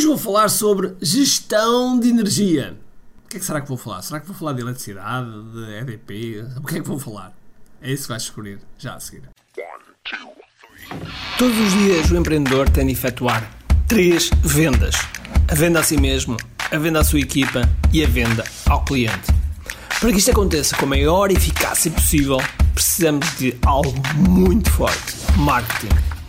Hoje vou falar sobre gestão de energia. O que é que será que vou falar? Será que vou falar de eletricidade, de EDP? O que é que vou falar? É isso que vais descobrir já a seguir. Todos os dias o empreendedor tem de efetuar três vendas: a venda a si mesmo, a venda à sua equipa e a venda ao cliente. Para que isto aconteça com a maior eficácia possível, precisamos de algo muito forte: marketing.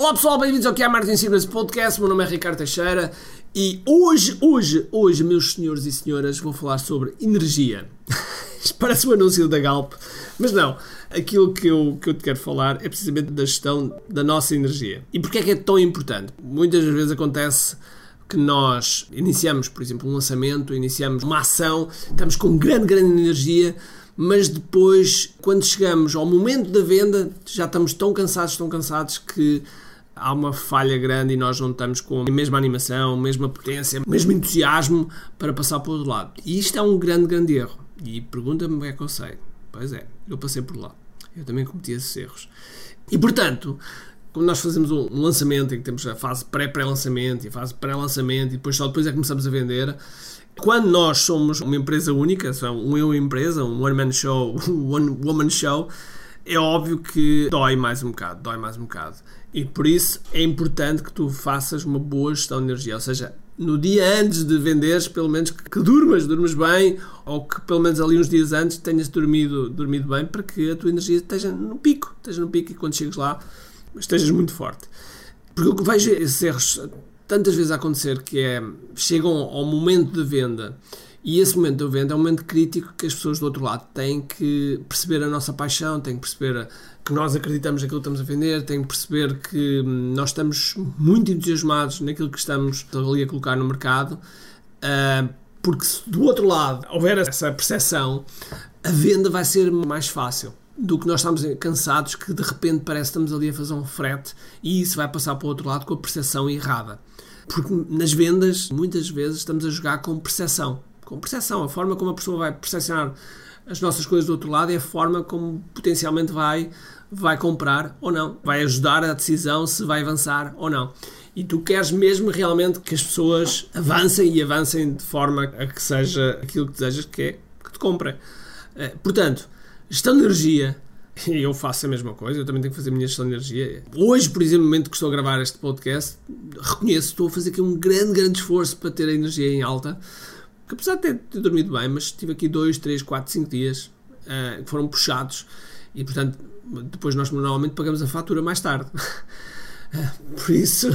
Olá pessoal, bem-vindos ao QI Marketing Secrets Podcast. Meu nome é Ricardo Teixeira e hoje, hoje, hoje, meus senhores e senhoras, vou falar sobre energia. Parece o um anúncio da Galp, mas não. Aquilo que eu, que eu te quero falar é precisamente da gestão da nossa energia. E porquê é que é tão importante? Muitas vezes acontece que nós iniciamos, por exemplo, um lançamento, iniciamos uma ação, estamos com grande, grande energia, mas depois, quando chegamos ao momento da venda, já estamos tão cansados, tão cansados que há uma falha grande e nós não estamos com a mesma animação, a mesma potência, o mesmo entusiasmo para passar para o outro lado. E isto é um grande, grande erro. E pergunta-me o que é que eu sei. Pois é, eu passei por lá. Eu também cometi esses erros. E portanto, quando nós fazemos um lançamento em que temos a fase pré-pré-lançamento e a fase pré-lançamento e depois só depois é que começamos a vender, quando nós somos uma empresa única, um eu empresa, um one-man show, um one-woman show, é óbvio que dói mais um bocado, dói mais um bocado. E por isso é importante que tu faças uma boa gestão de energia, ou seja, no dia antes de venderes, pelo menos que, que durmas, durmas bem, ou que pelo menos ali uns dias antes tenhas dormido, dormido bem, para que a tua energia esteja no pico, esteja no pico e quando chegues lá estejas muito forte. Porque eu vejo esses erros tantas vezes a acontecer que é, chegam ao momento de venda e esse momento de venda é um momento crítico que as pessoas do outro lado têm que perceber a nossa paixão, têm que perceber que nós acreditamos naquilo que estamos a vender, têm que perceber que hum, nós estamos muito entusiasmados naquilo que estamos ali a colocar no mercado, ah, porque se do outro lado houver essa percepção, a venda vai ser mais fácil do que nós estamos cansados que de repente parece que estamos ali a fazer um frete e isso vai passar para o outro lado com a percepção errada. Porque nas vendas, muitas vezes, estamos a jogar com percepção com percepção. A forma como a pessoa vai percepcionar as nossas coisas do outro lado é a forma como potencialmente vai, vai comprar ou não. Vai ajudar a decisão se vai avançar ou não. E tu queres mesmo realmente que as pessoas avancem e avancem de forma a que seja aquilo que desejas que é que te comprem. Eh, portanto, gestão de energia, eu faço a mesma coisa, eu também tenho que fazer a minha gestão de energia. Hoje, por exemplo, no momento que estou a gravar este podcast, reconheço, estou a fazer aqui um grande, grande esforço para ter a energia em alta, que apesar de ter, ter dormido bem, mas tive aqui 2, 3, 4, 5 dias uh, que foram puxados e, portanto, depois nós normalmente pagamos a fatura mais tarde. Por isso,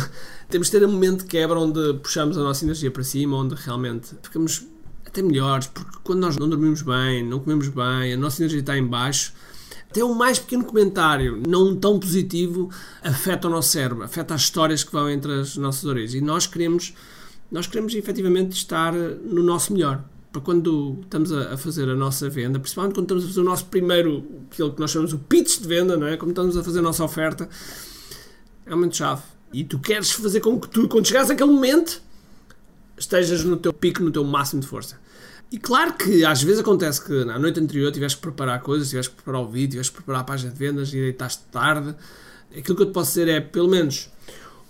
temos de ter um momento de quebra onde puxamos a nossa energia para cima, onde realmente ficamos até melhores, porque quando nós não dormimos bem, não comemos bem, a nossa energia está em baixo, até um mais pequeno comentário, não tão positivo, afeta o nosso cérebro, afeta as histórias que vão entre as nossas orelhas. E nós queremos nós queremos efetivamente estar no nosso melhor. Para quando estamos a, fazer a nossa venda, principalmente quando estamos a fazer o nosso primeiro, aquilo que nós chamamos o pitch de venda, não é? Como estamos a fazer a nossa oferta, é momento chave. E tu queres fazer com que tu, quando chegares àquele momento, estejas no teu pico, no teu máximo de força. E claro que às vezes acontece que na noite anterior tiveste que preparar coisas, tiveste que preparar o vídeo, tiveste que preparar a página de vendas e deitaste tarde. Aquilo que eu te posso dizer é, pelo menos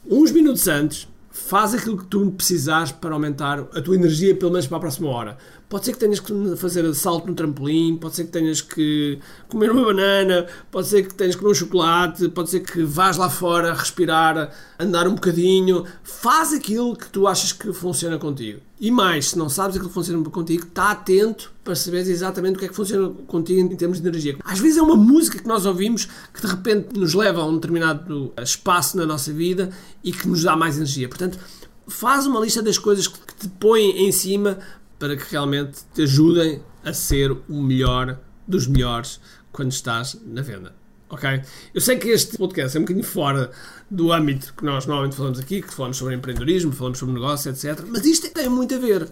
uns minutos antes, faz aquilo que tu precisares para aumentar a tua energia, pelo menos para a próxima hora. Pode ser que tenhas que fazer salto no trampolim, pode ser que tenhas que comer uma banana, pode ser que tenhas que comer um chocolate, pode ser que vás lá fora respirar, andar um bocadinho. Faz aquilo que tu achas que funciona contigo. E mais, se não sabes aquilo que funciona contigo, está atento para saberes exatamente o que é que funciona contigo em termos de energia. Às vezes é uma música que nós ouvimos que de repente nos leva a um determinado espaço na nossa vida e que nos dá mais energia. Portanto, faz uma lista das coisas que te põem em cima para que realmente te ajudem a ser o melhor dos melhores quando estás na venda. Ok? Eu sei que este podcast é um bocadinho fora do âmbito que nós normalmente falamos aqui, que falamos sobre empreendedorismo, falamos sobre negócio, etc. Mas isto tem muito a ver.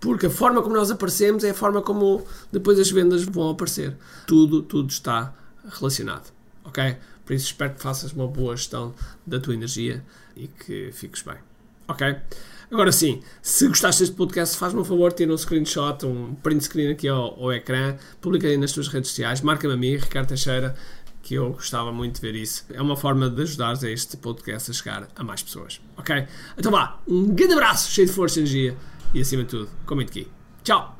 Porque a forma como nós aparecemos é a forma como depois as vendas vão aparecer. Tudo, tudo está relacionado. Ok? Por isso espero que faças uma boa gestão da tua energia e que fiques bem. Ok? Agora sim, se gostaste deste podcast, faz-me um favor, tira um screenshot, um print screen aqui ao, ao ecrã, publica aí nas tuas redes sociais, marca-me a mim, Ricardo Teixeira, que eu gostava muito de ver isso. É uma forma de ajudares a este podcast a chegar a mais pessoas. Ok? Então vá, um grande abraço, cheio de força e energia e acima de tudo, comente aqui. Tchau!